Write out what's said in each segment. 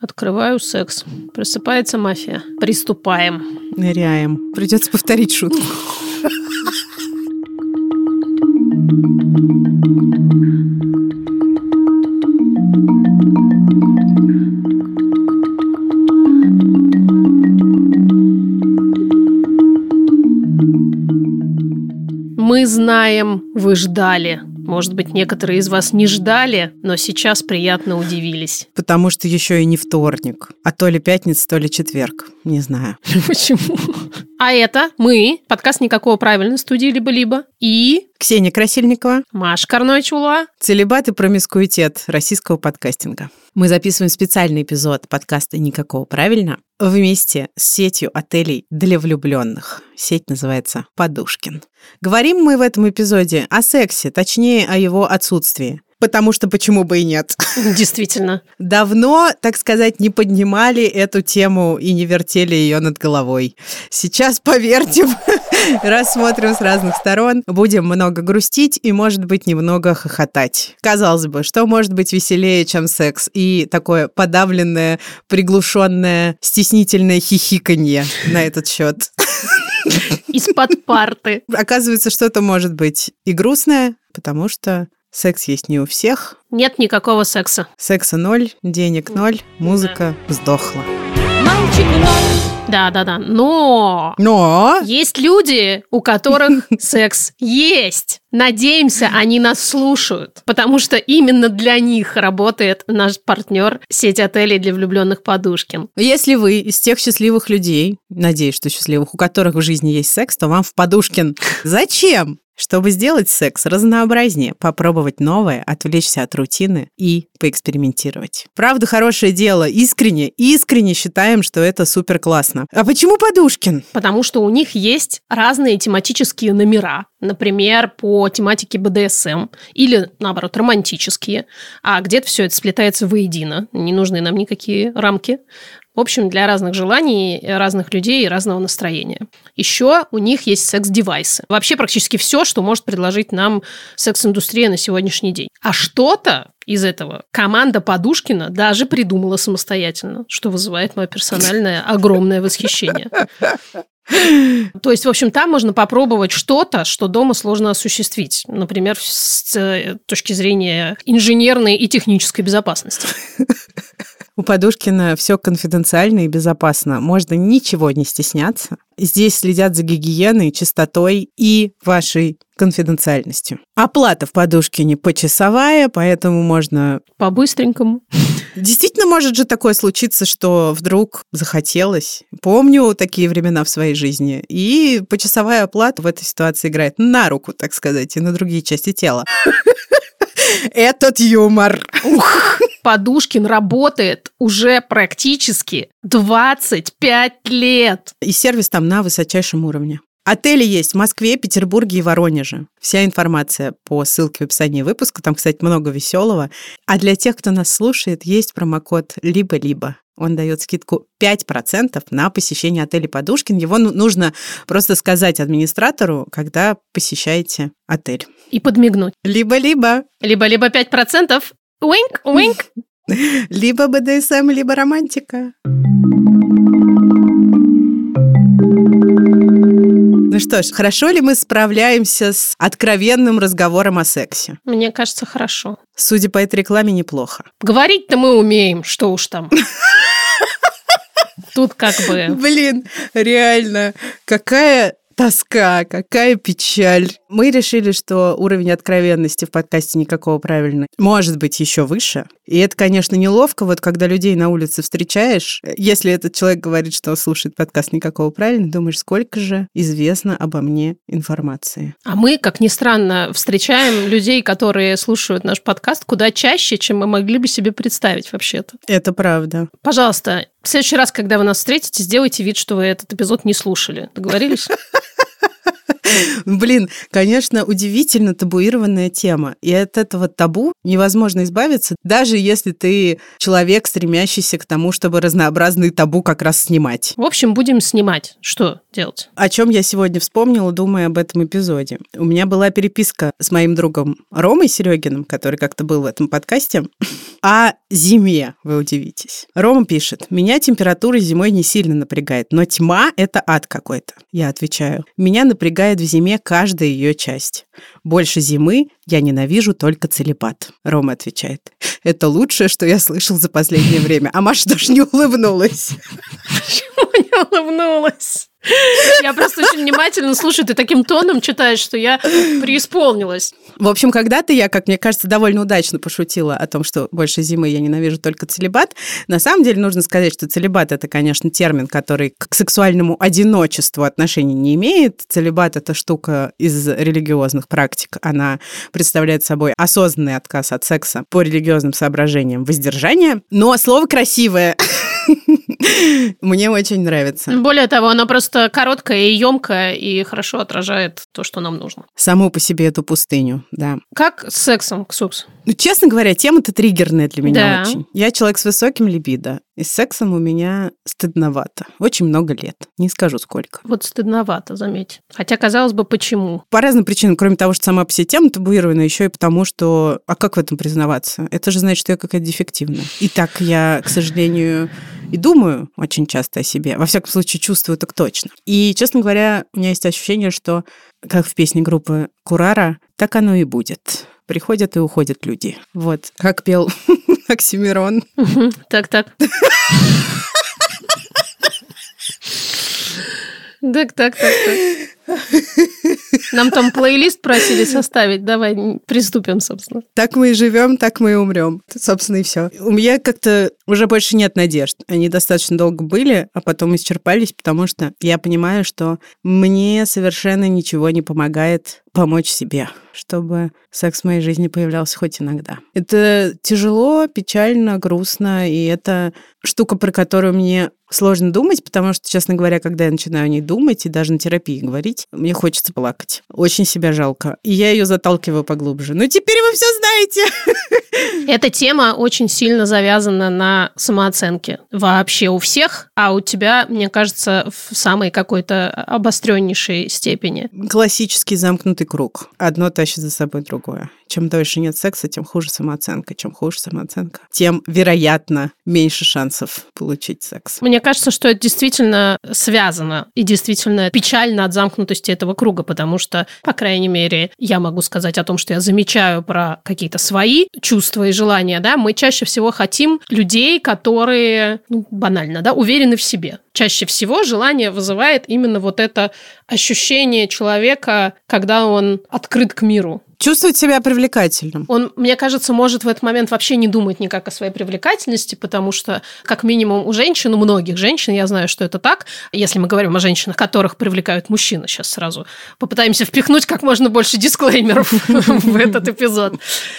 Открываю секс. Просыпается мафия. Приступаем. Ныряем. Придется повторить шутку. Мы знаем, вы ждали. Может быть, некоторые из вас не ждали, но сейчас приятно удивились. Потому что еще и не вторник, а то ли пятница, то ли четверг. Не знаю. Почему? А это мы, подкаст «Никакого правильной студии либо-либо» и Ксения Красильникова, Маша Карнойчула. Целебат и промискуитет российского подкастинга. Мы записываем специальный эпизод подкаста «Никакого правильно» вместе с сетью отелей для влюбленных. Сеть называется «Подушкин». Говорим мы в этом эпизоде о сексе, точнее, о его отсутствии. Потому что почему бы и нет. Действительно. Давно, так сказать, не поднимали эту тему и не вертели ее над головой. Сейчас повертим, рассмотрим с разных сторон, будем много грустить и, может быть, немного хохотать. Казалось бы, что может быть веселее, чем секс и такое подавленное, приглушенное, стеснительное хихиканье на этот счет. Из-под парты. Оказывается, что-то может быть и грустное, потому что Секс есть не у всех. Нет никакого секса. Секса ноль, денег ноль, музыка сдохла. Мальчик ноль. Да, да, да. Но... Но... Есть люди, у которых секс есть. Надеемся, они нас слушают, потому что именно для них работает наш партнер сеть отелей для влюбленных Подушкин. Если вы из тех счастливых людей, надеюсь, что счастливых, у которых в жизни есть секс, то вам в Подушкин. Зачем? Чтобы сделать секс разнообразнее, попробовать новое, отвлечься от рутины и поэкспериментировать. Правда, хорошее дело. Искренне, искренне считаем, что это супер классно. А почему Подушкин? Потому что у них есть разные тематические номера. Например, по тематике БДСМ или, наоборот, романтические. А где-то все это сплетается воедино. Не нужны нам никакие рамки. В общем, для разных желаний, разных людей и разного настроения. Еще у них есть секс-девайсы. Вообще практически все, что может предложить нам секс-индустрия на сегодняшний день. А что-то из этого команда Подушкина даже придумала самостоятельно, что вызывает мое персональное огромное восхищение. То есть, в общем, там можно попробовать что-то, что дома сложно осуществить. Например, с э, точки зрения инженерной и технической безопасности. У Подушкина все конфиденциально и безопасно. Можно ничего не стесняться. Здесь следят за гигиеной, чистотой и вашей конфиденциальностью. Оплата в Подушкине почасовая, поэтому можно... По-быстренькому. Действительно может же такое случиться, что вдруг захотелось. Помню такие времена в своей жизни. И почасовая оплата в этой ситуации играет на руку, так сказать, и на другие части тела. Этот юмор. Ух. Подушкин работает уже практически 25 лет. И сервис там на высочайшем уровне. Отели есть в Москве, Петербурге и Воронеже. Вся информация по ссылке в описании выпуска. Там, кстати, много веселого. А для тех, кто нас слушает, есть промокод «Либо-либо». Он дает скидку 5% на посещение отеля Подушкин. Его ну, нужно просто сказать администратору, когда посещаете отель. И подмигнуть. Либо-либо. Либо-либо 5%. Уинк, уинк. Либо БДСМ, либо романтика. Ну что ж, хорошо ли мы справляемся с откровенным разговором о сексе? Мне кажется, хорошо. Судя по этой рекламе, неплохо. Говорить-то мы умеем, что уж там. Тут как бы... Блин, реально, какая тоска, какая печаль. Мы решили, что уровень откровенности в подкасте никакого правильно может быть еще выше. И это, конечно, неловко, вот когда людей на улице встречаешь, если этот человек говорит, что слушает подкаст никакого правильно, думаешь, сколько же известно обо мне информации. А мы, как ни странно, встречаем людей, которые слушают наш подкаст куда чаще, чем мы могли бы себе представить вообще-то. Это правда. Пожалуйста, в следующий раз, когда вы нас встретите, сделайте вид, что вы этот эпизод не слушали. Договорились? Блин, конечно, удивительно табуированная тема. И от этого табу невозможно избавиться, даже если ты человек, стремящийся к тому, чтобы разнообразные табу как раз снимать. В общем, будем снимать. Что делать? О чем я сегодня вспомнила, думая об этом эпизоде. У меня была переписка с моим другом Ромой Серегиным, который как-то был в этом подкасте, о зиме, вы удивитесь. Рома пишет, меня температура зимой не сильно напрягает, но тьма – это ад какой-то. Я отвечаю, меня напрягает в зиме каждая ее часть. Больше зимы я ненавижу только целебат. Рома отвечает, это лучшее, что я слышал за последнее время. А Маша даже не улыбнулась. Почему не улыбнулась? Я просто очень внимательно слушаю, ты таким тоном читаешь, что я преисполнилась. В общем, когда-то я, как мне кажется, довольно удачно пошутила о том, что больше зимы я ненавижу только целебат. На самом деле нужно сказать, что целебат – это, конечно, термин, который к сексуальному одиночеству отношения не имеет. Целебат – это штука из религиозных практик. Она представляет собой осознанный отказ от секса по религиозным соображениям воздержания. Но слово красивое Мне очень нравится. Более того, она просто короткая и емкая и хорошо отражает то, что нам нужно. Саму по себе эту пустыню, да. Как с сексом, Ксукс? Ну, честно говоря, тема-то триггерная для меня да. очень. Я человек с высоким либидо, и с сексом у меня стыдновато. Очень много лет. Не скажу сколько. Вот стыдновато, заметь. Хотя, казалось бы, почему? По разным причинам. Кроме того, что сама по себе тема табуирована, еще и потому, что... А как в этом признаваться? Это же значит, что я какая-то дефективная. И так я, к сожалению, и думаю очень часто о себе. Во всяком случае, чувствую так точно. И, честно говоря, у меня есть ощущение, что, как в песне группы Курара, так оно и будет. Приходят и уходят люди. Вот, как пел Оксимирон. Так, так. Так, так, так, так. Нам там плейлист просили составить. Давай приступим, собственно. Так мы и живем, так мы и умрем. Собственно, и все. У меня как-то уже больше нет надежд. Они достаточно долго были, а потом исчерпались, потому что я понимаю, что мне совершенно ничего не помогает помочь себе, чтобы секс в моей жизни появлялся хоть иногда. Это тяжело, печально, грустно, и это штука, про которую мне сложно думать, потому что, честно говоря, когда я начинаю о ней думать и даже на терапии говорить, мне хочется плакать. Очень себя жалко. И я ее заталкиваю поглубже. Ну, теперь вы все знаете. Эта тема очень сильно завязана на самооценке. Вообще у всех, а у тебя, мне кажется, в самой какой-то обостреннейшей степени. Классический замкнутый круг. Одно тащит за собой другое. Чем дольше нет секса, тем хуже самооценка. Чем хуже самооценка, тем, вероятно, меньше шансов получить секс. Мне кажется, что это действительно связано и действительно печально от замкнутости этого круга, потому что, по крайней мере, я могу сказать о том, что я замечаю про какие-то свои чувства и желания, да, мы чаще всего хотим людей, которые, ну, банально, да, уверены в себе чаще всего желание вызывает именно вот это ощущение человека, когда он открыт к миру. Чувствовать себя привлекательным. Он, мне кажется, может в этот момент вообще не думать никак о своей привлекательности, потому что, как минимум, у женщин, у многих женщин, я знаю, что это так, если мы говорим о женщинах, которых привлекают мужчины, сейчас сразу попытаемся впихнуть как можно больше дисклеймеров в этот эпизод.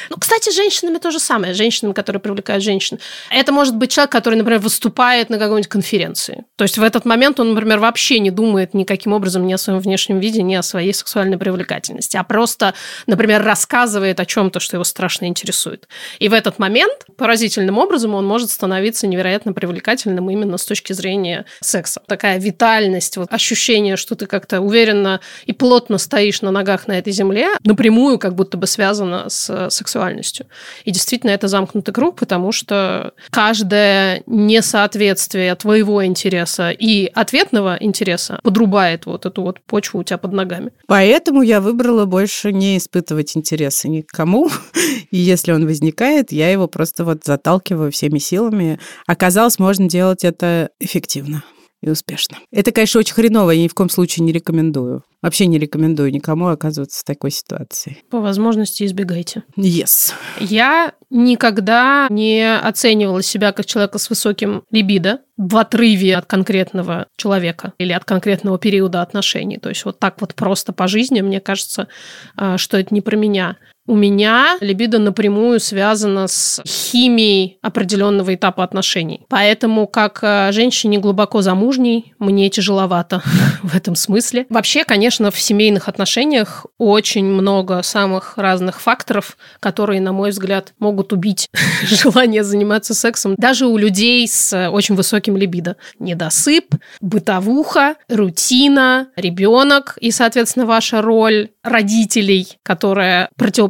Ну, кстати, с женщинами то же самое, женщинами, которые привлекают женщин. Это может быть человек, который, например, выступает на какой-нибудь конференции. То есть в этот момент он, например, вообще не думает никаким образом ни о своем внешнем виде, ни о своей сексуальной привлекательности, а просто, например, рассказывает о чем-то, что его страшно интересует. И в этот момент поразительным образом он может становиться невероятно привлекательным именно с точки зрения секса. Такая витальность, вот ощущение, что ты как-то уверенно и плотно стоишь на ногах на этой земле, напрямую как будто бы связано с сексуальностью. И действительно это замкнутый круг, потому что каждое несоответствие твоего интереса и ответного интереса подрубает вот эту вот почву у тебя под ногами. Поэтому я выбрала больше не испытывать интереса никому. И если он возникает, я его просто вот заталкиваю всеми силами. Оказалось, можно делать это эффективно и успешно. Это, конечно, очень хреново, я ни в коем случае не рекомендую. Вообще не рекомендую никому оказываться в такой ситуации. По возможности избегайте. Yes. Я никогда не оценивала себя как человека с высоким либидо в отрыве от конкретного человека или от конкретного периода отношений. То есть вот так вот просто по жизни, мне кажется, а, что это не про меня. У меня либидо напрямую связано с химией определенного этапа отношений. Поэтому, как э, женщине глубоко замужней, мне тяжеловато в этом смысле. Вообще, конечно, в семейных отношениях очень много самых разных факторов, которые, на мой взгляд, могут убить желание заниматься сексом даже у людей с очень высоким либидо. Недосып, бытовуха, рутина, ребенок и, соответственно, ваша роль родителей, которая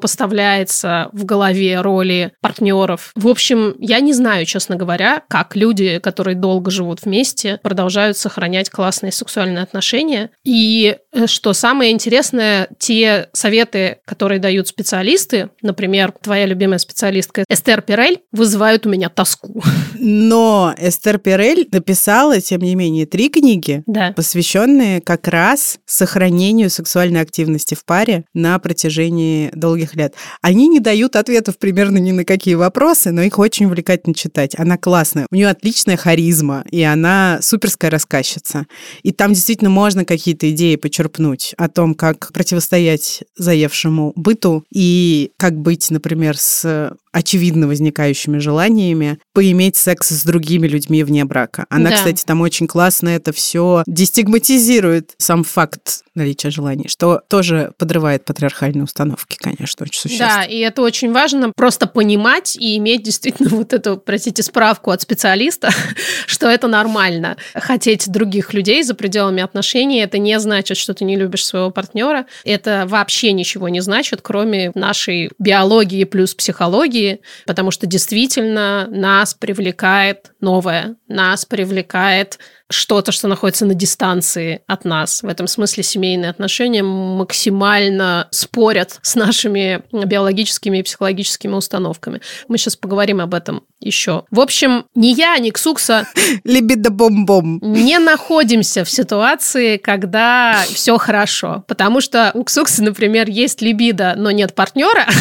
противопоставляется в голове роли партнеров. В общем, я не знаю, честно говоря, как люди, которые долго живут вместе, продолжают сохранять классные сексуальные отношения. И э, что самое интересное, те советы, которые дают специалисты, например, твоя любимая специалистка Эстер Пирель, вызывают у меня тоску. Но Эстер Пирель написала, тем не менее, три книги, да. посвященные как раз сохранению сексуальной активности в паре на протяжении долгих лет. Они не дают ответов примерно ни на какие вопросы, но их очень увлекательно читать. Она классная, у нее отличная харизма, и она суперская рассказчица. И там действительно можно какие-то идеи почерпнуть о том, как противостоять заевшему быту и как быть, например, с очевидно возникающими желаниями поиметь секс с другими людьми вне брака. Она, Да. кстати, там очень классно это все дестигматизирует сам факт наличия желаний, что тоже подрывает патриархальные установки, конечно, очень существенно. Да, и это очень важно просто понимать и иметь действительно вот эту, простите, справку от специалиста, что это нормально. Хотеть других людей за пределами отношений, это не значит, что ты не любишь своего партнера. Это вообще ничего не значит, кроме нашей биологии плюс психологии, потому что действительно нас привлекает новое, нас привлекает что-то, что находится на дистанции от нас. В этом смысле семейные отношения максимально спорят с нашими биологическими и психологическими установками. Мы сейчас поговорим об этом еще. В общем, ни я, ни Ксукса Либидо-бом-бом. не находимся в ситуации, когда все хорошо. Потому что у Ксукса, например, есть либидо, но нет партнера.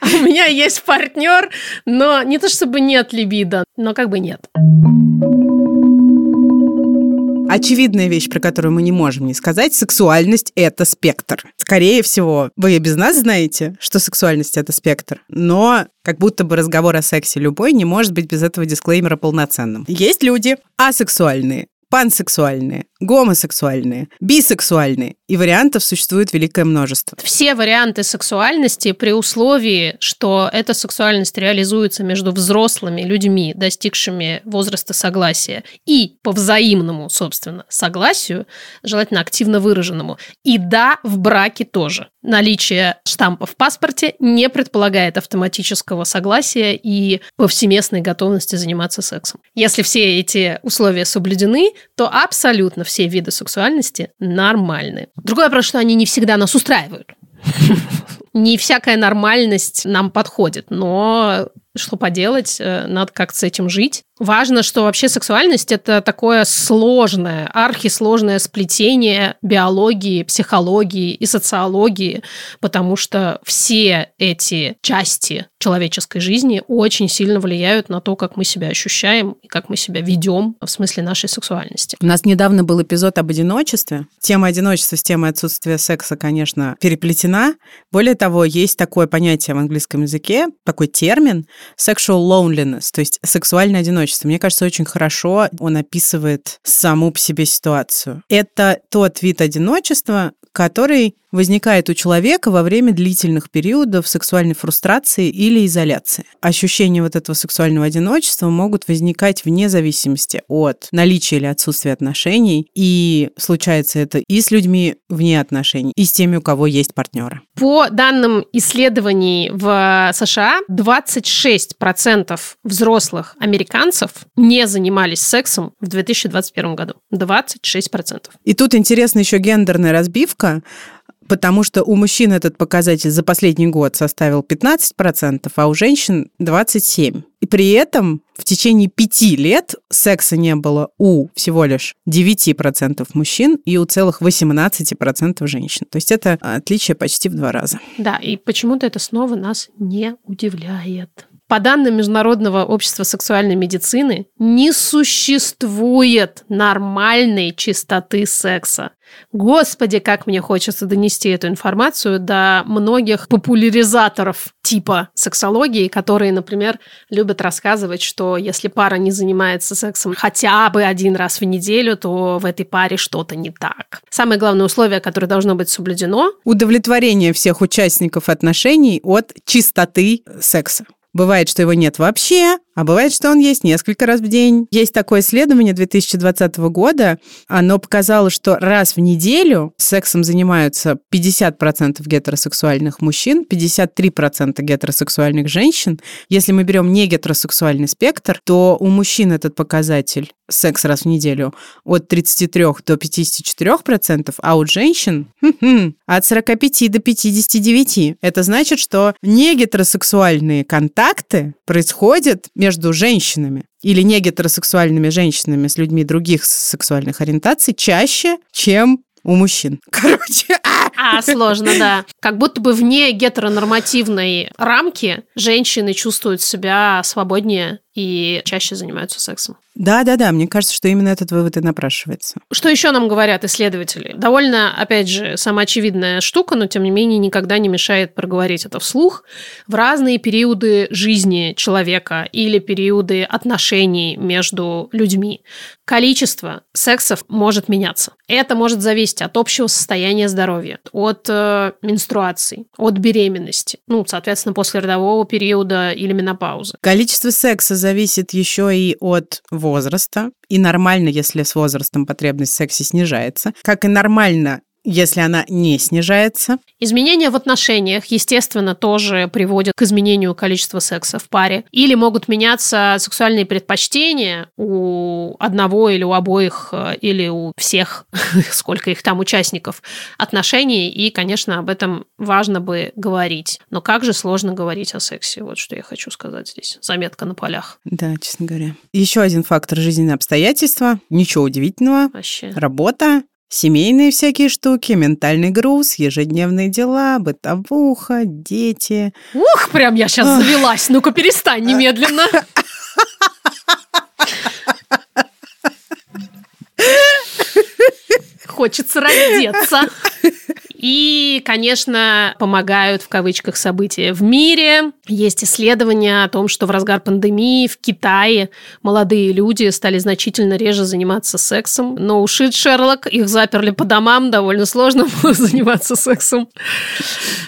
А у меня есть партнер, но не то чтобы нет либидо, но как бы нет. Очевидная вещь, про которую мы не можем не сказать, сексуальность – это спектр. Скорее всего, вы и без нас знаете, что сексуальность – это спектр, но как будто бы разговор о сексе любой не может быть без этого дисклеймера полноценным. Есть люди асексуальные, пансексуальные, гомосексуальные, бисексуальные, и вариантов существует великое множество. Все варианты сексуальности при условии, что эта сексуальность реализуется между взрослыми людьми, достигшими возраста согласия, и по взаимному, собственно, согласию, желательно активно выраженному. И да, в браке тоже. Наличие штампа в паспорте не предполагает автоматического согласия и повсеместной готовности заниматься сексом. Если все эти условия соблюдены, то абсолютно все виды сексуальности нормальны. Другой вопрос, что они не всегда нас устраивают. Не всякая нормальность нам подходит, но что поделать, э, надо как-то с этим жить. Важно, что вообще сексуальность это такое сложное, архисложное сплетение биологии, психологии и социологии, потому что все эти части человеческой жизни очень сильно влияют на то, как мы себя ощущаем и как мы себя ведем в смысле нашей сексуальности. У нас недавно был эпизод об одиночестве. Тема одиночества с темой отсутствия секса, конечно, переплетена. Более того, есть такое понятие в английском языке, такой термин sexual loneliness, то есть сексуальное одиночество. Мне кажется, очень хорошо он описывает саму по себе ситуацию. Это тот вид одиночества, который возникает у человека во время длительных периодов сексуальной фрустрации или изоляции. Ощущения вот этого сексуального одиночества могут возникать вне зависимости от наличия или отсутствия отношений, и случается это и с людьми вне отношений, и с теми, у кого есть партнеры. По данным исследований в США, 26% взрослых американцев не занимались сексом в 2021 году. 26%. И тут интересна еще гендерная разбивка, потому что у мужчин этот показатель за последний год составил 15%, а у женщин 27%. И при этом в течение пяти лет секса не было у всего лишь 9% мужчин и у целых 18% женщин. То есть это отличие почти в два раза. Да, и почему-то это снова нас не удивляет. По данным Международного общества сексуальной медицины, не существует нормальной чистоты секса. Господи, как мне хочется донести эту информацию до многих популяризаторов типа сексологии, которые, например, любят рассказывать, что если пара не занимается сексом хотя бы один раз в неделю, то в этой паре что-то не так. Самое главное условие, которое должно быть соблюдено – удовлетворение всех участников отношений от чистоты секса. Бывает, что его нет вообще, а бывает, что он есть несколько раз в день. Есть такое исследование 2020 года. Оно показало, что раз в неделю сексом занимаются 50% гетеросексуальных мужчин, 53% гетеросексуальных женщин. Если мы берем не гетеросексуальный спектр, то у мужчин этот показатель секс раз в неделю от 33 до 54%, а у женщин от 45 до 59. Это значит, что не гетеросексуальные контакты происходят между женщинами или не гетеросексуальными женщинами с людьми других сексуальных ориентаций чаще, чем у мужчин. Короче, а, сложно, да. Как будто бы вне гетеронормативной рамки женщины чувствуют себя свободнее и чаще занимаются сексом. Да, да, да. Мне кажется, что именно этот вывод и напрашивается. Что еще нам говорят исследователи? Довольно, опять же, самоочевидная штука, но тем не менее никогда не мешает проговорить это вслух. В разные периоды жизни человека или периоды отношений между людьми количество сексов может меняться. Это может зависеть от общего состояния здоровья, от э, менструаций, от беременности, ну, соответственно, после родового периода или менопаузы. Количество секса зависит еще и от возраста. И нормально, если с возрастом потребность в сексе снижается. Как и нормально если она не снижается. Изменения в отношениях, естественно, тоже приводят к изменению количества секса в паре. Или могут меняться сексуальные предпочтения у одного или у обоих, э, или у всех, сколько их там участников отношений. И, конечно, об этом важно бы говорить. Но как же сложно говорить о сексе? Вот что я хочу сказать здесь. Заметка на полях. Да, честно говоря. Еще один фактор жизненные обстоятельства. Ничего удивительного. Вообще. Работа, Семейные всякие штуки, ментальный груз, ежедневные дела, бытовуха, дети. Ух, прям я сейчас завелась. Ну-ка, перестань немедленно. Хочется раздеться. И, конечно, помогают в кавычках события в мире. Есть исследования о том, что в разгар пандемии в Китае молодые люди стали значительно реже заниматься сексом. Но ушит Шерлок, их заперли по домам, довольно сложно было заниматься сексом.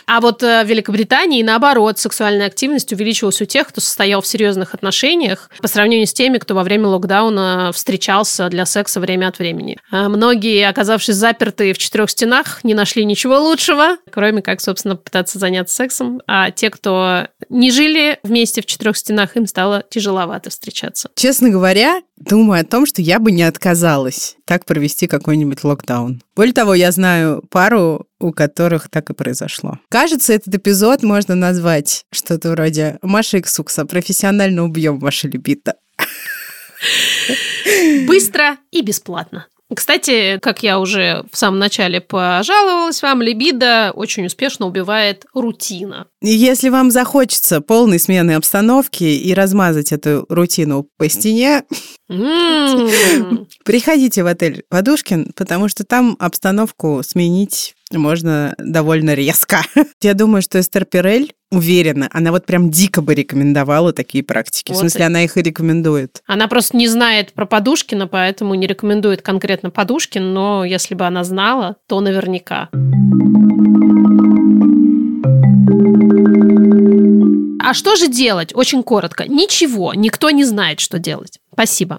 А вот э, в Великобритании, наоборот, сексуальная активность увеличилась у тех, кто состоял в серьезных отношениях по сравнению с теми, кто во время локдауна встречался для секса время от времени. А многие, оказавшись заперты в четырех стенах, не нашли ничего ничего лучшего, кроме как, собственно, пытаться заняться сексом. А те, кто не жили вместе в четырех стенах, им стало тяжеловато встречаться. Честно говоря, думаю о том, что я бы не отказалась так провести какой-нибудь локдаун. Более того, я знаю пару, у которых так и произошло. Кажется, этот эпизод можно назвать что-то вроде «Маша Иксукса, профессионально убьем ваше либидо». Быстро и бесплатно. Кстати, как я уже в самом начале пожаловалась вам, либидо очень успешно убивает рутина. Если вам захочется полной смены обстановки и размазать эту рутину по стене, приходите в отель Подушкин, потому что там обстановку сменить можно довольно резко. Я думаю, что Эстер Пирель уверена, она вот прям дико бы рекомендовала такие практики. Вот в смысле, она их и рекомендует. Она просто не знает про Подушкина, поэтому не рекомендует конкретно Подушкин, но если бы она знала, то наверняка. А что же делать? Очень коротко. Ничего, никто не знает, что делать. Спасибо.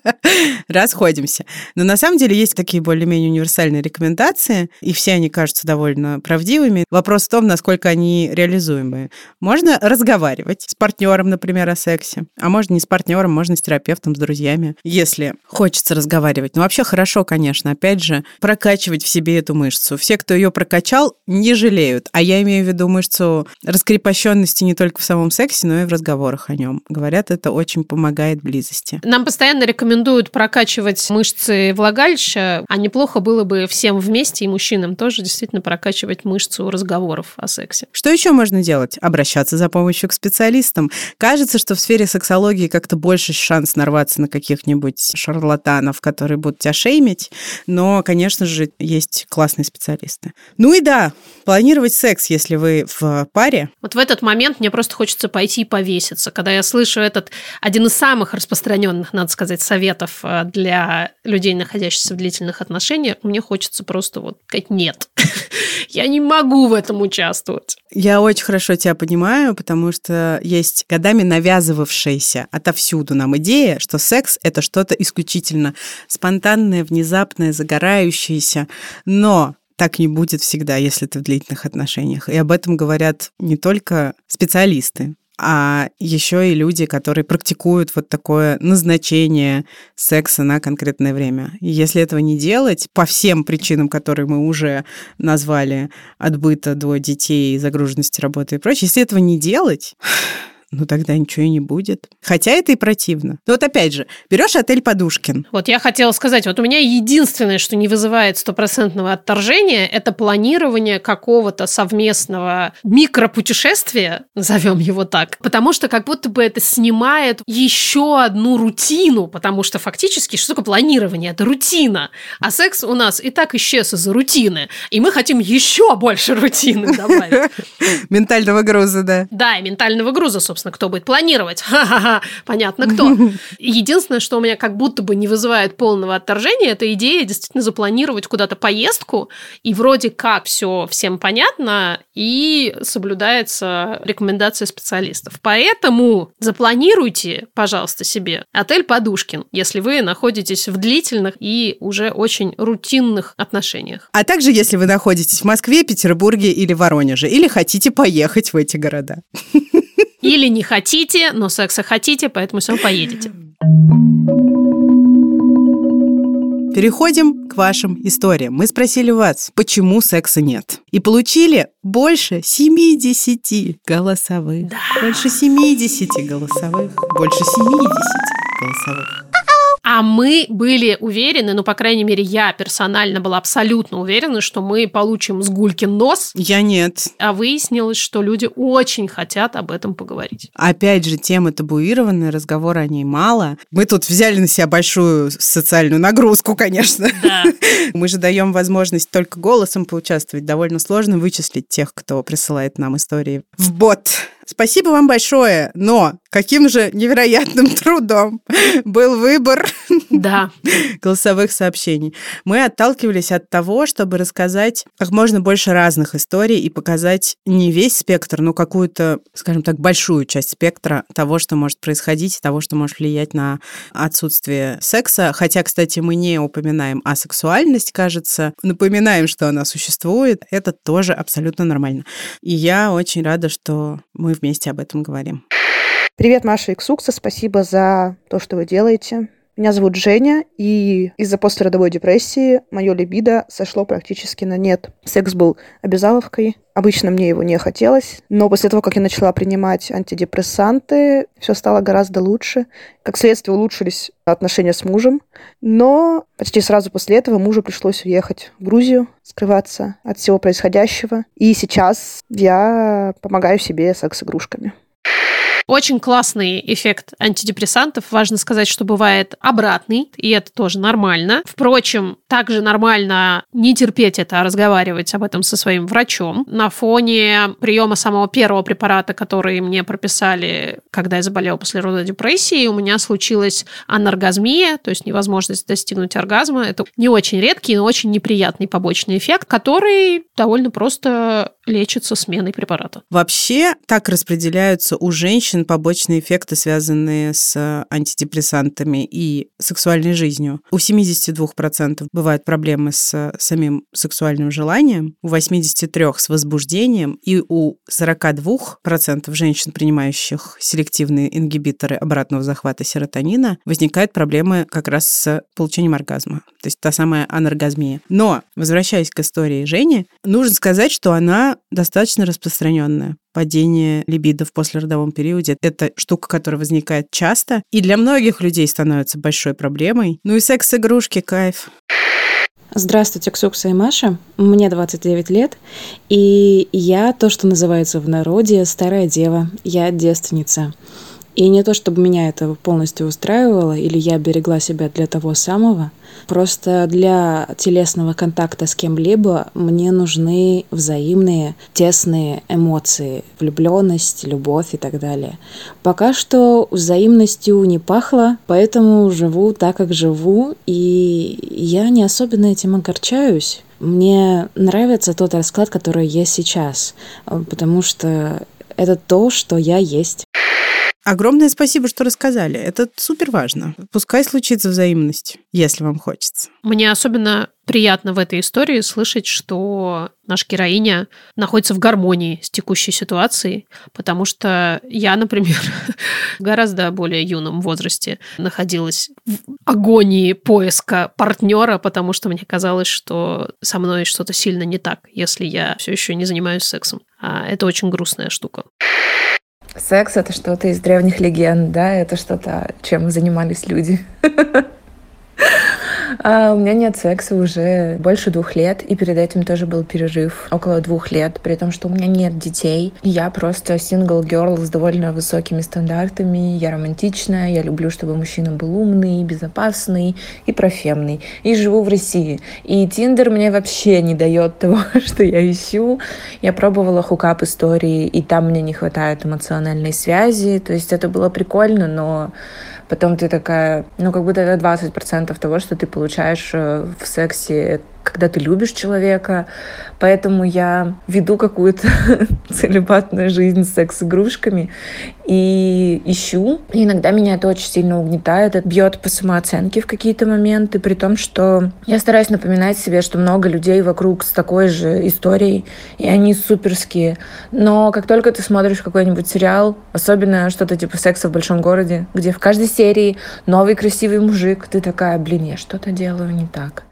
Расходимся. Но на самом деле есть такие более-менее универсальные рекомендации, и все они кажутся довольно правдивыми. Вопрос в том, насколько они реализуемые. Можно разговаривать с партнером, например, о сексе, а можно не с партнером, можно с терапевтом, с друзьями, если хочется разговаривать. Но вообще хорошо, конечно, опять же, прокачивать в себе эту мышцу. Все, кто ее прокачал, не жалеют. А я имею в виду мышцу раскрепощенности не только в самом сексе, но и в разговорах о нем. Говорят, это очень помогает помогает близости. Нам постоянно рекомендуют прокачивать мышцы влагалища, а неплохо было бы всем вместе и мужчинам тоже действительно прокачивать мышцу разговоров о сексе. Что еще можно делать? Обращаться за помощью к специалистам. Кажется, что в сфере сексологии как-то больше шанс нарваться на каких-нибудь шарлатанов, которые будут тебя шеймить, но, конечно же, есть классные специалисты. Ну и да, планировать секс, если вы в паре. Вот в этот момент мне просто хочется пойти и повеситься, когда я слышу этот один из самых распространенных, надо сказать, советов э, для людей, находящихся в длительных отношениях, мне хочется просто вот сказать нет. Я не могу в этом участвовать. Я очень хорошо тебя понимаю, потому что есть годами навязывавшаяся отовсюду нам идея, что секс — это что-то исключительно спонтанное, внезапное, загорающееся. Но так не будет всегда, если ты в длительных отношениях. И об этом говорят не только специалисты, а еще и люди, которые практикуют вот такое назначение секса на конкретное время. И если этого не делать, по всем причинам, которые мы уже назвали, от быта до детей, загруженности работы и прочее, если этого не делать, ну тогда ничего и не будет. Хотя это и противно. Но вот опять же, берешь отель Подушкин. Вот я хотела сказать, вот у меня единственное, что не вызывает стопроцентного отторжения, это планирование какого-то совместного микропутешествия, назовем его так, потому что как будто бы это снимает еще одну рутину, потому что фактически что такое планирование? Это рутина. А секс у нас и так исчез из-за рутины, и мы хотим еще больше рутины добавить. Ментального груза, да. Да, и ментального груза, собственно собственно, кто будет планировать. Ха-ха-ха, понятно кто. Единственное, что у меня как будто бы не вызывает полного отторжения, это идея действительно запланировать куда-то поездку, и вроде как все всем понятно, и соблюдается рекомендация специалистов. Поэтому запланируйте, пожалуйста, себе отель Подушкин, если вы находитесь в длительных и уже очень рутинных отношениях. А также, если вы находитесь в Москве, Петербурге или Воронеже, или хотите поехать в эти города. Или не хотите, но секса хотите, поэтому все поедете. Переходим к вашим историям. Мы спросили вас, почему секса нет. И получили больше 70 голосовых. Да. Больше 70 голосовых. Больше 70 голосовых. А мы были уверены, ну, по крайней мере, я персонально была абсолютно уверена, что мы получим с Гулькин нос. Я нет. А выяснилось, что люди очень хотят об этом поговорить. Опять же, тема табуированная, разговора о ней мало. Мы тут взяли на себя большую социальную нагрузку, конечно. Да. Мы же даем возможность только голосом поучаствовать. Довольно сложно вычислить тех, кто присылает нам истории в бот. Спасибо вам большое, но каким же невероятным трудом был выбор да. голосовых сообщений. Мы отталкивались от того, чтобы рассказать как можно больше разных историй и показать не весь спектр, но какую-то, скажем так, большую часть спектра того, что может происходить, того, что может влиять на отсутствие секса. Хотя, кстати, мы не упоминаем асексуальность, кажется, напоминаем, что она существует. Это тоже абсолютно нормально. И я очень рада, что мы вместе об этом говорим. Привет, Маша и Ксукса, спасибо за то, что вы делаете. Меня зовут Женя, и из-за послеродовой депрессии мое либидо сошло практически на нет. Секс был обязаловкой, обычно мне его не хотелось, но после того, как я начала принимать антидепрессанты, все стало гораздо лучше. Как следствие улучшились отношения с мужем, но почти сразу после этого мужу пришлось уехать в Грузию, скрываться от всего происходящего. И сейчас я помогаю себе секс-игрушками. Очень классный эффект антидепрессантов. Важно сказать, что бывает обратный, и это тоже нормально. Впрочем, также нормально не терпеть это, а разговаривать об этом со своим врачом. На фоне приема самого первого препарата, который мне прописали, когда я заболела после рода депрессии, у меня случилась аноргазмия, то есть невозможность достигнуть оргазма. Это не очень редкий, но очень неприятный побочный эффект, который довольно просто лечится сменой препарата. Вообще так распределяются у женщин побочные эффекты, связанные с антидепрессантами и сексуальной жизнью. У 72% бывают проблемы с самим сексуальным желанием, у 83% с возбуждением и у 42% женщин, принимающих селективные ингибиторы обратного захвата серотонина, возникают проблемы как раз с получением оргазма, то есть та самая аноргазмия. Но, возвращаясь к истории Жени, нужно сказать, что она достаточно распространенная. падение либидо в послеродовом периоде. Это штука, которая возникает часто и для многих людей становится большой проблемой. Ну и секс-игрушки, кайф. Здравствуйте, Ксукса и Маша. Мне 29 лет, и я то, что называется в народе старая дева. Я девственница. И не то, чтобы меня это полностью устраивало, или я берегла себя для того самого. Просто для телесного контакта с кем-либо мне нужны взаимные, тесные эмоции, влюбленность, любовь и так далее. Пока что взаимностью не пахло, поэтому живу так, как живу, и я не особенно этим огорчаюсь. Мне нравится тот расклад, который есть сейчас, потому что это то, что я есть. Огромное спасибо, что рассказали. Это супер важно. Пускай случится взаимность, если вам хочется. Мне особенно приятно в этой истории слышать, что наша героиня находится в гармонии с текущей ситуацией, потому что я, например, в гораздо более юном возрасте находилась в агонии поиска партнера, потому что мне казалось, что со мной что-то сильно не так, если я все еще не занимаюсь сексом. А это очень грустная штука. Секс — это что-то из древних легенд, да, это что-то, чем занимались люди. А у меня нет секса уже больше двух лет, и перед этим тоже был перерыв около двух лет, при том, что у меня нет детей. Я просто сингл герл с довольно высокими стандартами. Я романтичная, я люблю, чтобы мужчина был умный, безопасный и профемный. И живу в России. И Тиндер мне вообще не дает того, что я ищу. Я пробовала хукап истории, и там мне не хватает эмоциональной связи. То есть это было прикольно, но потом ты такая, ну, как будто это 20% того, что ты получаешь э, в сексе когда ты любишь человека. Поэтому я веду какую-то целебатную жизнь с секс-игрушками и ищу. И иногда меня это очень сильно угнетает, это бьет по самооценке в какие-то моменты, при том, что я стараюсь напоминать себе, что много людей вокруг с такой же историей, и они суперские. Но как только ты смотришь какой-нибудь сериал, особенно что-то типа «Секса в большом городе», где в каждой серии новый красивый мужик, ты такая, блин, я что-то делаю не так.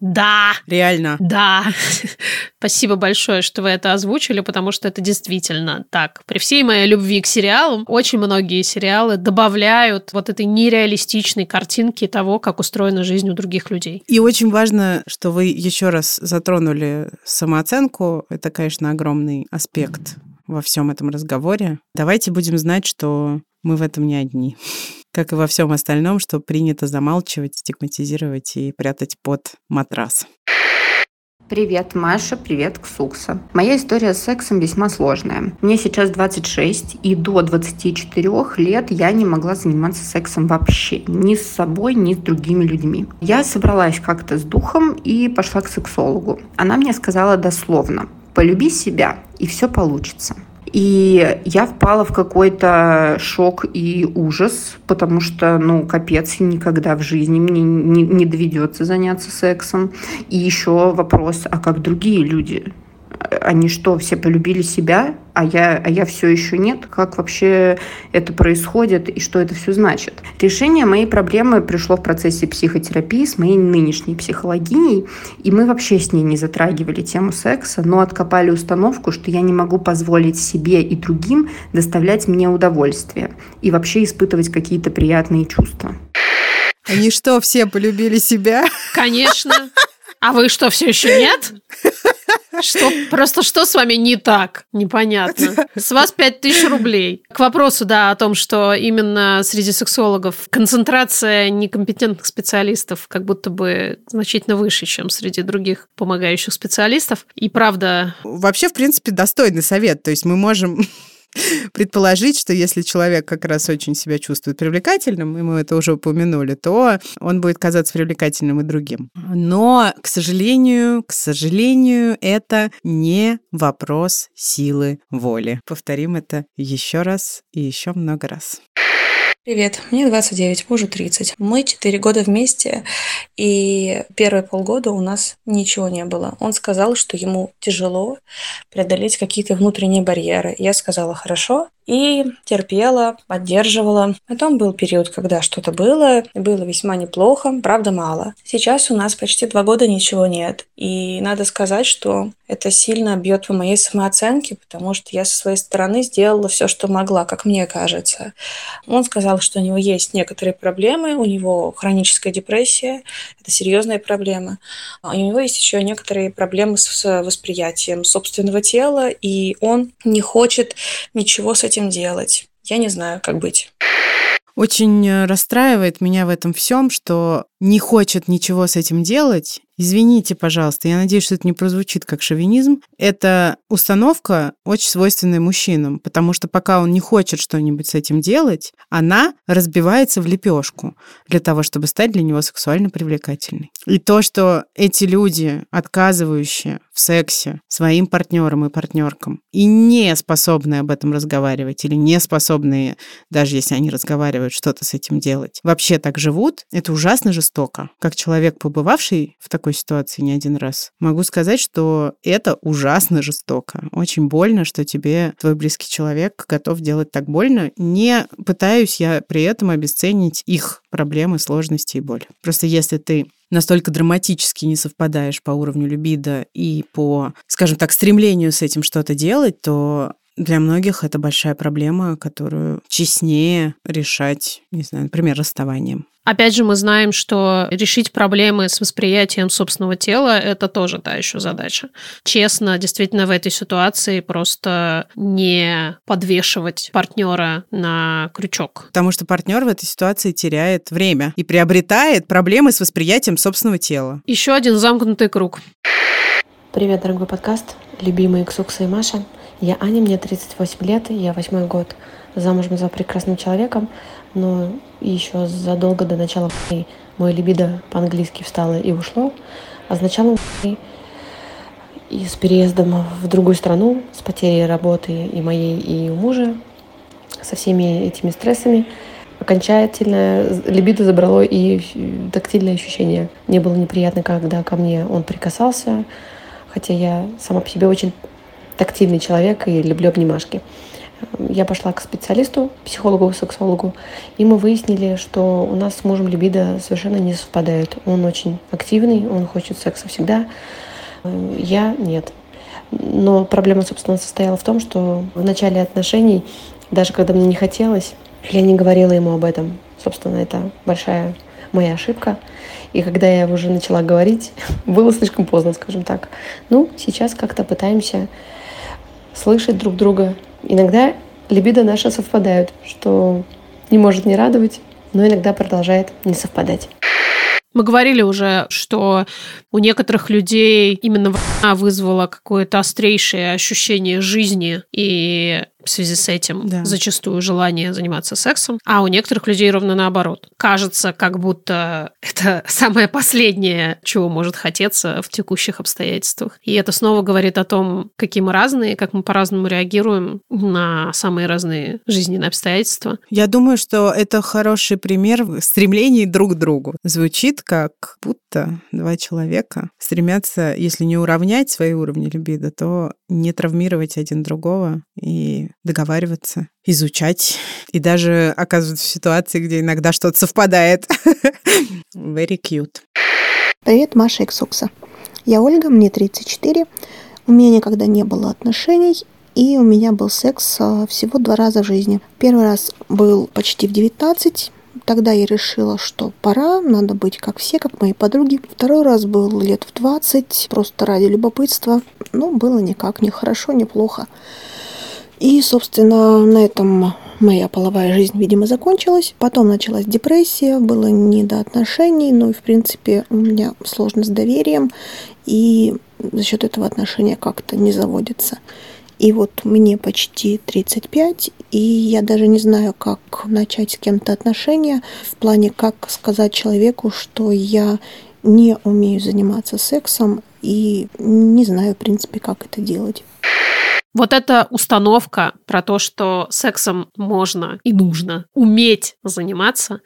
Да. Реально. Да. Спасибо большое, что вы это озвучили, потому что это действительно так. При всей моей любви к сериалам, очень многие сериалы добавляют вот этой нереалистичной картинки того, как устроена жизнь у других людей. И очень важно, что вы еще раз затронули самооценку. Это, конечно, огромный аспект во всем этом разговоре. Давайте будем знать, что мы в этом не одни как и во всем остальном, что принято замалчивать, стигматизировать и прятать под матрас. Привет, Маша, привет, Ксукса. Моя история с сексом весьма сложная. Мне сейчас 26, и до 24 лет я не могла заниматься сексом вообще. Ни с собой, ни с другими людьми. Я собралась как-то с духом и пошла к сексологу. Она мне сказала дословно, полюби себя, и все получится. И я впала в какой-то шок и ужас, потому что, ну, капец, никогда в жизни мне не, не доведется заняться сексом. И еще вопрос, а как другие люди? Они что, все полюбили себя, а я, а я все еще нет? Как вообще это происходит и что это все значит? Решение моей проблемы пришло в процессе психотерапии с моей нынешней психологиней, и мы вообще с ней не затрагивали тему секса, но откопали установку, что я не могу позволить себе и другим доставлять мне удовольствие и вообще испытывать какие-то приятные чувства. Они что, все полюбили себя? Конечно. А вы что, все еще нет? Что, просто что с вами не так? Непонятно. С вас 5000 рублей. К вопросу, да, о том, что именно среди сексологов концентрация некомпетентных специалистов как будто бы значительно выше, чем среди других помогающих специалистов. И правда... Вообще, в принципе, достойный совет. То есть мы можем предположить, что если человек как раз очень себя чувствует привлекательным, и мы это уже упомянули, то он будет казаться привлекательным и другим. Но, к сожалению, к сожалению, это не вопрос силы воли. Повторим это еще раз и еще много раз. Привет, мне 29, мужу 30. Мы 4 года вместе, и первые полгода у нас ничего не было. Он сказал, что ему тяжело преодолеть какие-то внутренние барьеры. Я сказала, хорошо, И терпела, поддерживала. Потом был период, когда что-то было, было весьма неплохо, правда мало. Сейчас у нас почти два года ничего нет. И надо сказать, что это сильно бьет по моей самооценке, потому что я со своей стороны сделала все, что могла, как мне кажется. Он сказал, что у него есть некоторые проблемы, у него хроническая депрессия, это серьезная проблема. А у него есть еще некоторые проблемы с восприятием собственного тела, и он не хочет ничего с этим делать. Я не знаю, как быть. Очень э, расстраивает меня в этом всем, что не хочет ничего с этим делать, Извините, пожалуйста, я надеюсь, что это не прозвучит как шовинизм. Это установка очень свойственная мужчинам, потому что пока он не хочет что-нибудь с этим делать, она разбивается в лепешку для того, чтобы стать для него сексуально привлекательной. И то, что эти люди, отказывающие в сексе своим партнерам и партнеркам, и не способные об этом разговаривать, или не способные, даже если они разговаривают, что-то с этим делать, вообще так живут, это ужасно жестоко. Как человек, побывавший в таком такой ситуации не один раз. Могу сказать, что это ужасно жестоко. Очень больно, что тебе твой близкий человек готов делать так больно. Не пытаюсь я при этом обесценить их проблемы, сложности и боль. Просто если ты настолько драматически не совпадаешь по уровню любида и по, скажем так, стремлению с этим что-то делать, то для многих это большая проблема, которую честнее решать, не знаю, например, расставанием. Опять же, мы знаем, что решить проблемы с восприятием собственного тела – это тоже та еще задача. Честно, действительно, в этой ситуации просто не подвешивать партнера на крючок. Потому что партнер в этой ситуации теряет время и приобретает проблемы с восприятием собственного тела. Еще один замкнутый круг. Привет, дорогой подкаст, любимые Ксукса и Маша. Я Аня, мне 38 лет, я восьмой год замужем за прекрасным человеком, но еще задолго до начала мой либидо по-английски встало и ушло, а с началом и с переездом в другую страну, с потерей работы и моей, и у мужа, со всеми этими стрессами, окончательно либидо забрало и тактильное ощущение. Мне было неприятно, когда ко мне он прикасался, хотя я сама по себе очень тактильный человек и люблю обнимашки я пошла к специалисту, психологу, сексологу, и мы выяснили, что у нас с мужем либидо совершенно не совпадает. Он очень активный, он хочет секса всегда, я нет. Но проблема, собственно, состояла в том, что в начале отношений, даже когда мне не хотелось, я не говорила ему об этом. Собственно, это большая моя ошибка. И когда я уже начала говорить, было слишком поздно, скажем так. Ну, сейчас как-то пытаемся слышать друг друга, Иногда либидо наши совпадают, что не может не радовать, но иногда продолжает не совпадать. Мы говорили уже, что у некоторых людей именно война вызвала какое-то острейшее ощущение жизни и в связи с этим да. зачастую желание заниматься сексом, а у некоторых людей ровно наоборот. Кажется, как будто это самое последнее, чего может хотеться в текущих обстоятельствах. И это снова говорит о том, какие мы разные, как мы по-разному реагируем на самые разные жизненные обстоятельства. Я думаю, что это хороший пример стремлений друг к другу. Звучит как будто два человека стремятся, если не уравнять свои уровни либидо, то не травмировать один другого и договариваться, изучать и даже оказываться в ситуации, где иногда что-то совпадает. Very cute. Привет, Маша Иксукса. Я Ольга, мне 34. У меня никогда не было отношений, и у меня был секс а, всего два раза в жизни. Первый раз был почти в 19, Тогда я решила, что пора, надо быть как все, как мои подруги. Второй раз был лет в 20, просто ради любопытства. Ну, было никак, ни хорошо, ни плохо. И, собственно, на этом моя половая жизнь, видимо, закончилась. Потом началась депрессия, было не до отношений, но, в принципе, у меня сложно с доверием, и за счет этого отношения как-то не заводятся. И вот мне почти 35, и я даже не знаю, как начать с кем-то отношения, в плане, как сказать человеку, что я не умею заниматься сексом и не знаю, в принципе, как это делать. Вот эта установка про то, что сексом можно и нужно уметь заниматься,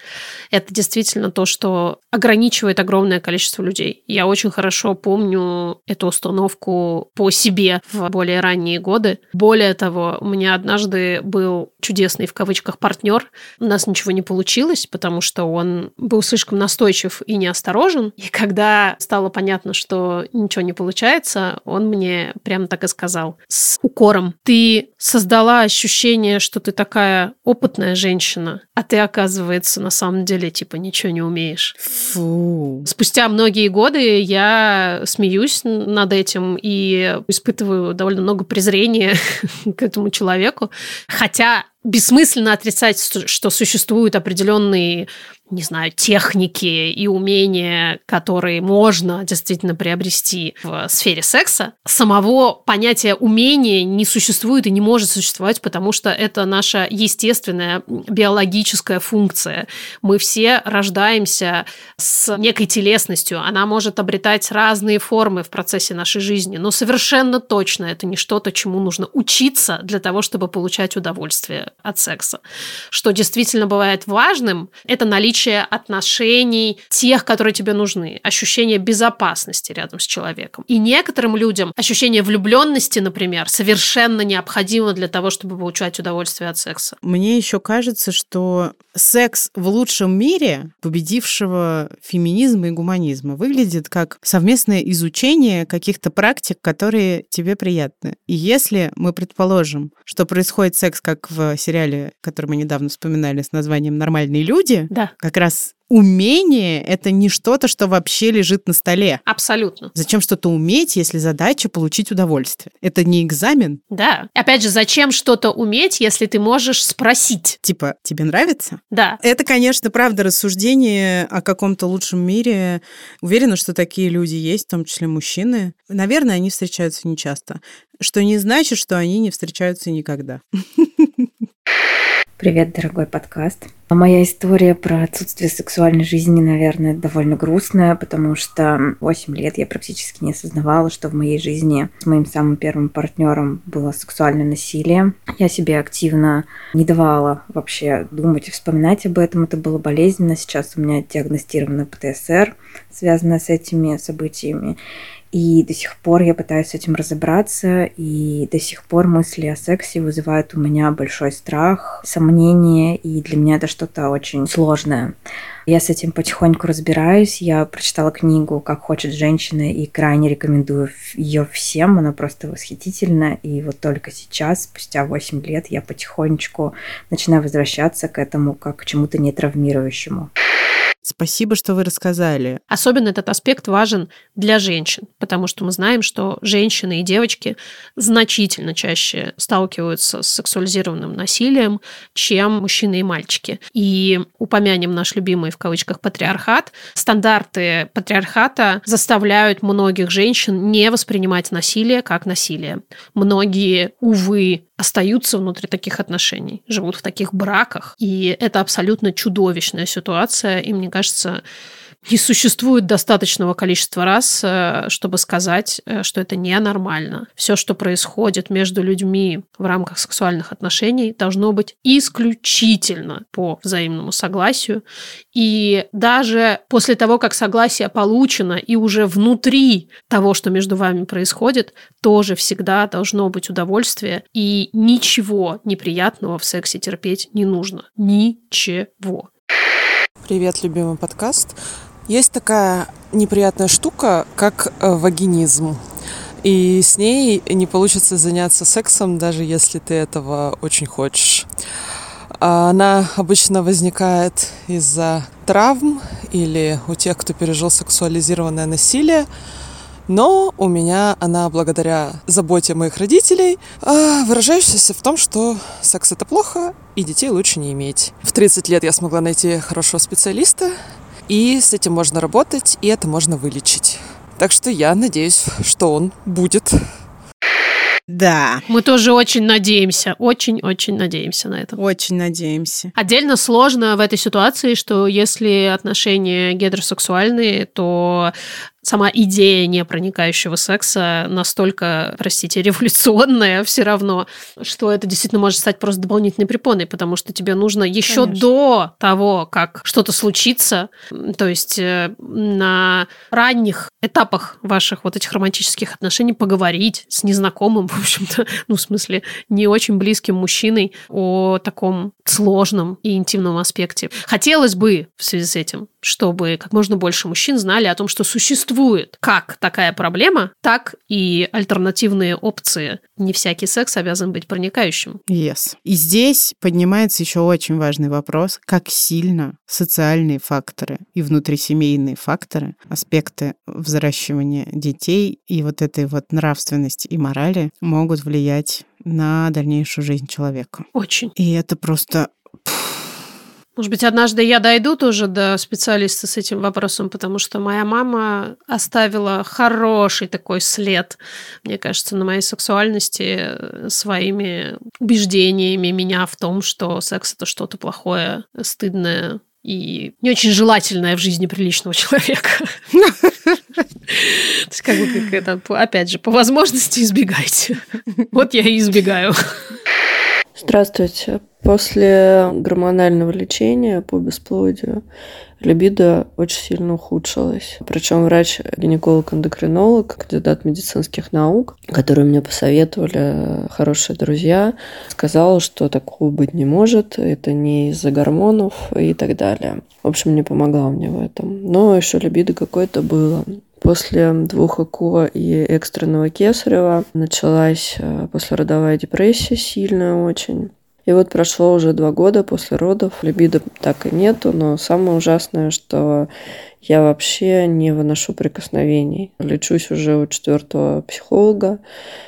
это действительно то, что ограничивает огромное количество людей. Я очень хорошо помню эту установку по себе в более ранние годы. Более того, у меня однажды был чудесный в кавычках партнер. У нас ничего не получилось, потому что он был слишком настойчив и неосторожен. И когда стало понятно, что ничего не получается, он мне прямо так и сказал с укором. Ты создала ощущение, что ты такая опытная женщина, а ты, оказывается, на самом деле, типа, ничего не умеешь. Фу. Спустя многие годы я смеюсь над этим и испытываю довольно много презрения к этому человеку. Хотя бессмысленно отрицать, что существуют определенные не знаю, техники и умения, которые можно действительно приобрести в сфере секса, самого понятия умения не существует и не может существовать, потому что это наша естественная биологическая функция. Мы все рождаемся с некой телесностью. Она может обретать разные формы в процессе нашей жизни, но совершенно точно это не что-то, чему нужно учиться для того, чтобы получать удовольствие от секса. Что действительно бывает важным, это наличие отношений тех, которые тебе нужны, ощущение безопасности рядом с человеком. И некоторым людям ощущение влюбленности, например, совершенно необходимо для того, чтобы получать удовольствие от секса. Мне еще кажется, что секс в лучшем мире победившего феминизма и гуманизма выглядит как совместное изучение каких-то практик, которые тебе приятны. И если мы предположим, что происходит секс, как в сериале, который мы недавно вспоминали с названием «Нормальные люди», да как раз умение — это не что-то, что вообще лежит на столе. Абсолютно. Зачем что-то уметь, если задача получить удовольствие? Это не экзамен? Да. Опять же, зачем что-то уметь, если ты можешь спросить? Типа, тебе нравится? Да. Это, конечно, правда рассуждение о каком-то лучшем мире. Уверена, что такие люди есть, в том числе мужчины. Наверное, они встречаются нечасто. Что не значит, что они не встречаются никогда. Привет, дорогой подкаст. Моя история про отсутствие сексуальной жизни, наверное, довольно грустная, потому что 8 лет я практически не осознавала, что в моей жизни с моим самым первым партнером было сексуальное насилие. Я себе активно не давала вообще думать и вспоминать об этом. Это было болезненно. Сейчас у меня диагностирована ПТСР, связанная с этими событиями. И до сих пор я пытаюсь с этим разобраться, и до сих пор мысли о сексе вызывают у меня большой страх, сомнение, и для меня это что-то очень сложное. Я с этим потихоньку разбираюсь. Я прочитала книгу «Как хочет женщина» и крайне рекомендую ее всем. Она просто восхитительна. И вот только сейчас, спустя 8 лет, я потихонечку начинаю возвращаться к этому как к чему-то нетравмирующему. Спасибо, что вы рассказали. Особенно этот аспект важен для женщин, потому что мы знаем, что женщины и девочки значительно чаще сталкиваются с сексуализированным насилием, чем мужчины и мальчики. И упомянем наш любимый в кавычках патриархат. Стандарты патриархата заставляют многих женщин не воспринимать насилие как насилие. Многие, увы, остаются внутри таких отношений, живут в таких браках. И это абсолютно чудовищная ситуация. И мне кажется, не существует достаточного количества раз, э, чтобы сказать, э, что это ненормально. Все, что происходит между людьми в рамках сексуальных отношений, должно быть исключительно по взаимному согласию. И даже после того, как согласие получено, и уже внутри того, что между вами происходит, тоже всегда должно быть удовольствие. И ничего неприятного в сексе терпеть не нужно. Ничего. Привет, любимый подкаст. Есть такая неприятная штука, как э, вагинизм. И с ней не получится заняться сексом, даже если ты этого очень хочешь. Она обычно возникает из-за травм или у тех, кто пережил сексуализированное насилие. Но у меня она благодаря заботе моих родителей, а, выражающаяся в том, что секс это плохо и детей лучше не иметь. В 30 лет я смогла найти хорошего специалиста, и с этим можно работать, и это можно вылечить. Так что я надеюсь, что он будет. Да. Мы тоже очень надеемся, очень-очень надеемся на это. Очень надеемся. Отдельно сложно в этой ситуации, что если отношения гетеросексуальные, то сама идея непроникающего секса настолько, простите, революционная все равно, что это действительно может стать просто дополнительной препоной, потому что тебе нужно еще Конечно. до того, как что-то случится, то есть э, на ранних этапах ваших вот этих романтических отношений поговорить с незнакомым, в общем-то, ну, в смысле, не очень близким мужчиной о таком сложном и интимном аспекте. Хотелось бы в связи с этим, чтобы как можно больше мужчин знали о том, что существует как такая проблема, так и альтернативные опции. Не всякий секс обязан быть проникающим. Yes. И здесь поднимается еще очень важный вопрос, как сильно социальные факторы и внутрисемейные факторы, аспекты взращивания детей и вот этой вот нравственности и морали могут влиять на дальнейшую жизнь человека. Очень. И это просто может быть, однажды я дойду тоже до специалиста с этим вопросом, потому что моя мама оставила хороший такой след, мне кажется, на моей сексуальности э, своими убеждениями меня в том, что секс это что-то плохое, стыдное, и не очень желательное в жизни приличного человека. То есть, как бы, как это, опять же, по возможности избегайте. Вот я и избегаю. Здравствуйте. После гормонального лечения по бесплодию либидо очень сильно ухудшилось. Причем врач-гинеколог-эндокринолог, кандидат медицинских наук, который мне посоветовали хорошие друзья, сказал, что такого быть не может, это не из-за гормонов и так далее. В общем, не помогла мне в этом. Но еще либидо какое-то было. После двух ЭКО и экстренного кесарева началась э, послеродовая депрессия сильная очень. И вот прошло уже два года после родов, либидо так и нету, но самое ужасное, что я вообще не выношу прикосновений. Лечусь уже у четвертого психолога.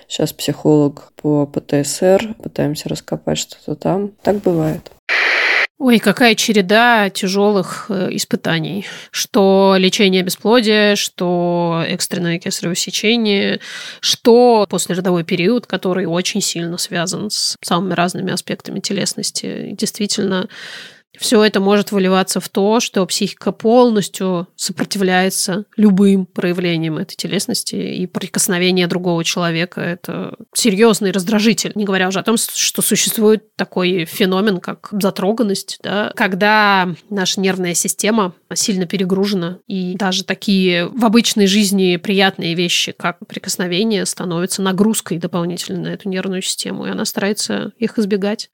Сейчас психолог по ПТСР. Пытаемся раскопать что-то там. Так бывает. Ой, какая череда тяжелых э, испытаний. Что лечение бесплодия, что экстренное кесарево сечение, что послеродовой период, который очень сильно связан с самыми разными аспектами телесности. Действительно, все это может выливаться в то, что психика полностью сопротивляется любым проявлениям этой телесности, и прикосновение другого человека – это серьезный раздражитель, не говоря уже о том, что существует такой феномен, как затроганность, да, когда наша нервная система сильно перегружена, и даже такие в обычной жизни приятные вещи, как прикосновение, становятся нагрузкой дополнительно на эту нервную систему, и она старается их избегать.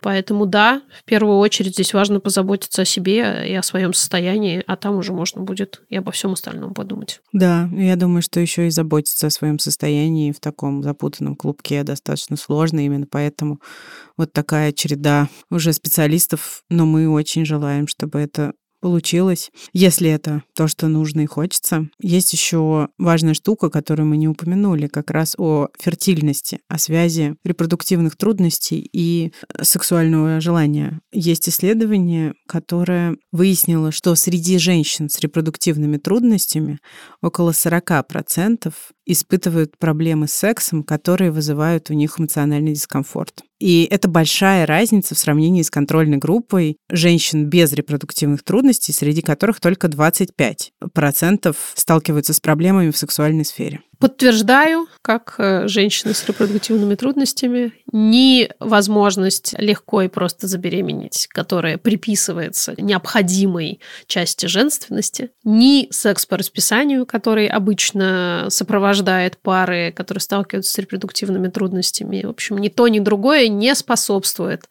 Поэтому да, в первую очередь здесь важно позаботиться о себе и о своем состоянии, а там уже можно будет и обо всем остальном подумать. Да, я думаю, что еще и заботиться о своем состоянии в таком запутанном клубке достаточно сложно, именно поэтому вот такая череда уже специалистов, но мы очень желаем, чтобы это получилось, если это то, что нужно и хочется. Есть еще важная штука, которую мы не упомянули, как раз о фертильности, о связи репродуктивных трудностей и э, сексуального желания. Есть исследование, которое выяснило, что среди женщин с репродуктивными трудностями около 40% испытывают проблемы с сексом, которые вызывают у них эмоциональный дискомфорт. И это большая разница в сравнении с контрольной группой женщин без репродуктивных трудностей, среди которых только 25% сталкиваются с проблемами в сексуальной сфере. Подтверждаю, как э, женщина с репродуктивными трудностями, ни возможность легко и просто забеременеть, которая приписывается необходимой части женственности, ни секс по расписанию, который обычно сопровождает пары, которые сталкиваются с репродуктивными трудностями. В общем, ни то, ни другое не способствует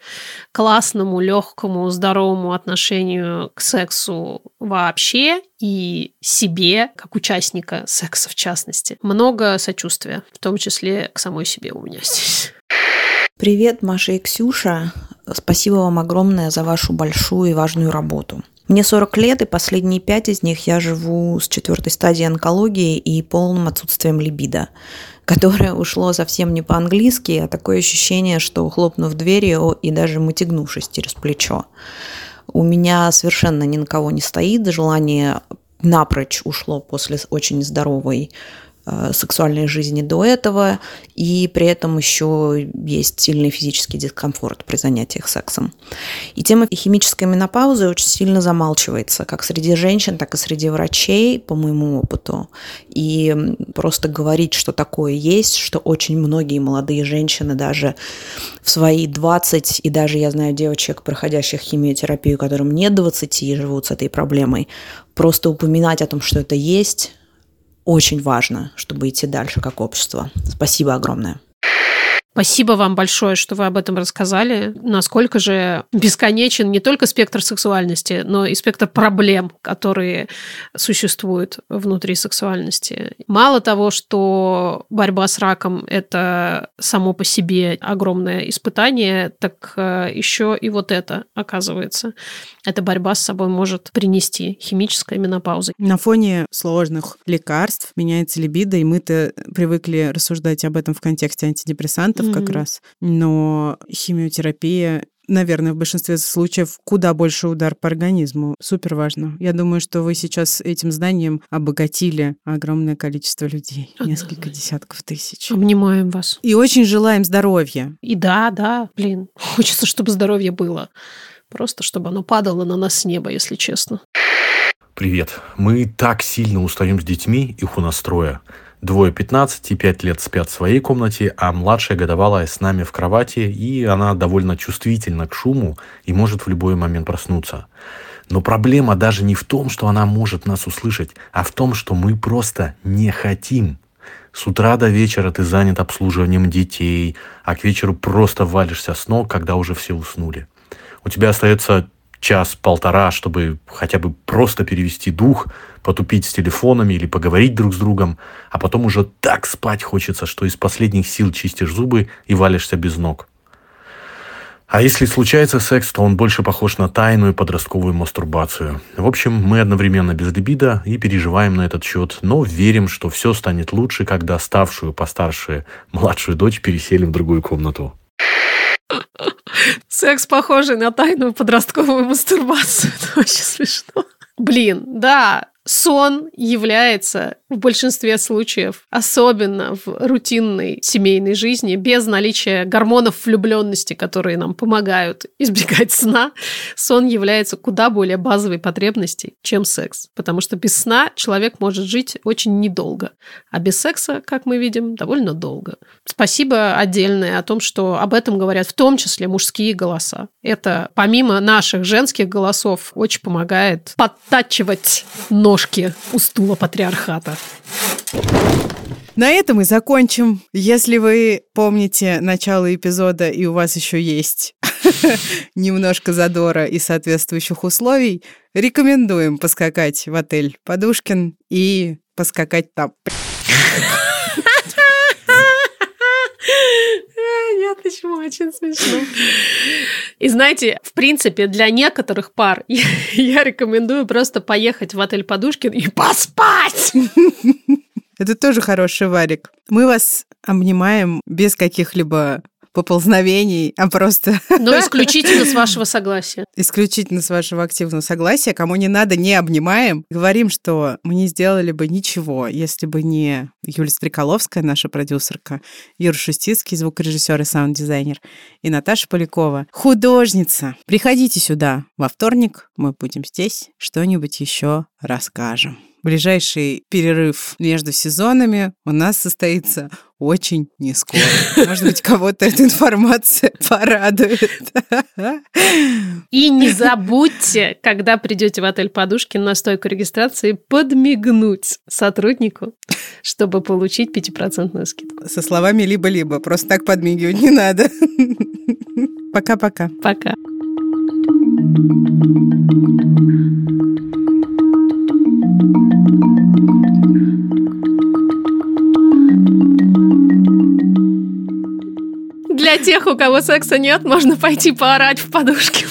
классному, легкому, здоровому отношению к сексу вообще и себе, как участника секса в частности. Много сочувствия, в том числе к самой себе у меня здесь. Привет, Маша и Ксюша. Спасибо вам огромное за вашу большую и важную работу. Мне 40 лет, и последние пять из них я живу с четвертой стадией онкологии и полным отсутствием либидо, которое ушло совсем не по-английски, а такое ощущение, что хлопнув дверью и даже мотягнувшись через плечо. У меня совершенно ни на кого не стоит. Желание напрочь ушло после очень здоровой сексуальной жизни до этого, и при этом еще есть сильный физический дискомфорт при занятиях сексом. И тема химической менопаузы очень сильно замалчивается, как среди женщин, так и среди врачей, по моему опыту. И просто говорить, что такое есть, что очень многие молодые женщины даже в свои 20, и даже я знаю девочек, проходящих химиотерапию, которым нет 20 и живут с этой проблемой, просто упоминать о том, что это есть, очень важно, чтобы идти дальше как общество. Спасибо огромное. Спасибо вам большое, что вы об этом рассказали. Насколько же бесконечен не только спектр сексуальности, но и спектр проблем, которые существуют внутри сексуальности. Мало того, что борьба с раком – это само по себе огромное испытание, так э, еще и вот это, оказывается, эта борьба с собой может принести химическая менопауза. На фоне сложных лекарств меняется либидо, и мы-то привыкли рассуждать об этом в контексте антидепрессантов, mm-hmm. как раз. Но химиотерапия наверное, в большинстве случаев куда больше удар по организму. Супер важно. Я думаю, что вы сейчас этим знанием обогатили огромное количество людей. Однозначно. Несколько десятков тысяч. Обнимаем вас. И очень желаем здоровья. И да, да, блин, хочется, чтобы здоровье было. Просто чтобы оно падало на нас с неба, если честно. Привет. Мы так сильно устаем с детьми, их у нас трое. Двое 15 и 5 лет спят в своей комнате, а младшая годовалая с нами в кровати, и она довольно чувствительна к шуму и может в любой момент проснуться. Но проблема даже не в том, что она может нас услышать, а в том, что мы просто не хотим. С утра до вечера ты занят обслуживанием детей, а к вечеру просто валишься с ног, когда уже все уснули. У тебя остается час-полтора, чтобы хотя бы просто перевести дух, потупить с телефонами или поговорить друг с другом, а потом уже так спать хочется, что из последних сил чистишь зубы и валишься без ног. А если случается секс, то он больше похож на тайную подростковую мастурбацию. В общем, мы одновременно без либидо и переживаем на этот счет, но верим, что все станет лучше, когда ставшую постарше младшую дочь переселим в другую комнату. Секс, похожий на тайную подростковую мастурбацию. Это очень смешно. Блин, да, сон является в большинстве случаев, особенно в рутинной семейной жизни, без наличия гормонов влюбленности, которые нам помогают избегать сна, сон является куда более базовой потребностью, чем секс. Потому что без сна человек может жить очень недолго, а без секса, как мы видим, довольно долго. Спасибо отдельное о том, что об этом говорят в том числе мужские голоса. Это помимо наших женских голосов очень помогает подтачивать ножки у стула патриархата. На этом и закончим. Если вы помните начало эпизода и у вас еще есть немножко задора и соответствующих условий, рекомендуем поскакать в отель Подушкин и поскакать там. Нет, почему? Очень смешно. И знаете, в принципе, для некоторых пар я, я рекомендую просто поехать в отель Подушкин и поспать. Это тоже хороший варик. Мы вас обнимаем без каких-либо поползновений, а просто... Но исключительно с вашего согласия. Исключительно с вашего активного согласия. Кому не надо, не обнимаем. Говорим, что мы не сделали бы ничего, если бы не Юлия Стреколовская, наша продюсерка, Юра Шустицкий, звукорежиссер и саунд-дизайнер, и Наташа Полякова, художница. Приходите сюда во вторник, мы будем здесь, что-нибудь еще расскажем ближайший перерыв между сезонами у нас состоится очень не скоро. Может быть, кого-то эта информация порадует. И не забудьте, когда придете в отель Подушкин на стойку регистрации, подмигнуть сотруднику, чтобы получить 5% скидку. Со словами «либо-либо». Просто так подмигивать не надо. Пока-пока. Пока. Для тех, у кого секса нет, можно пойти поорать в подушке.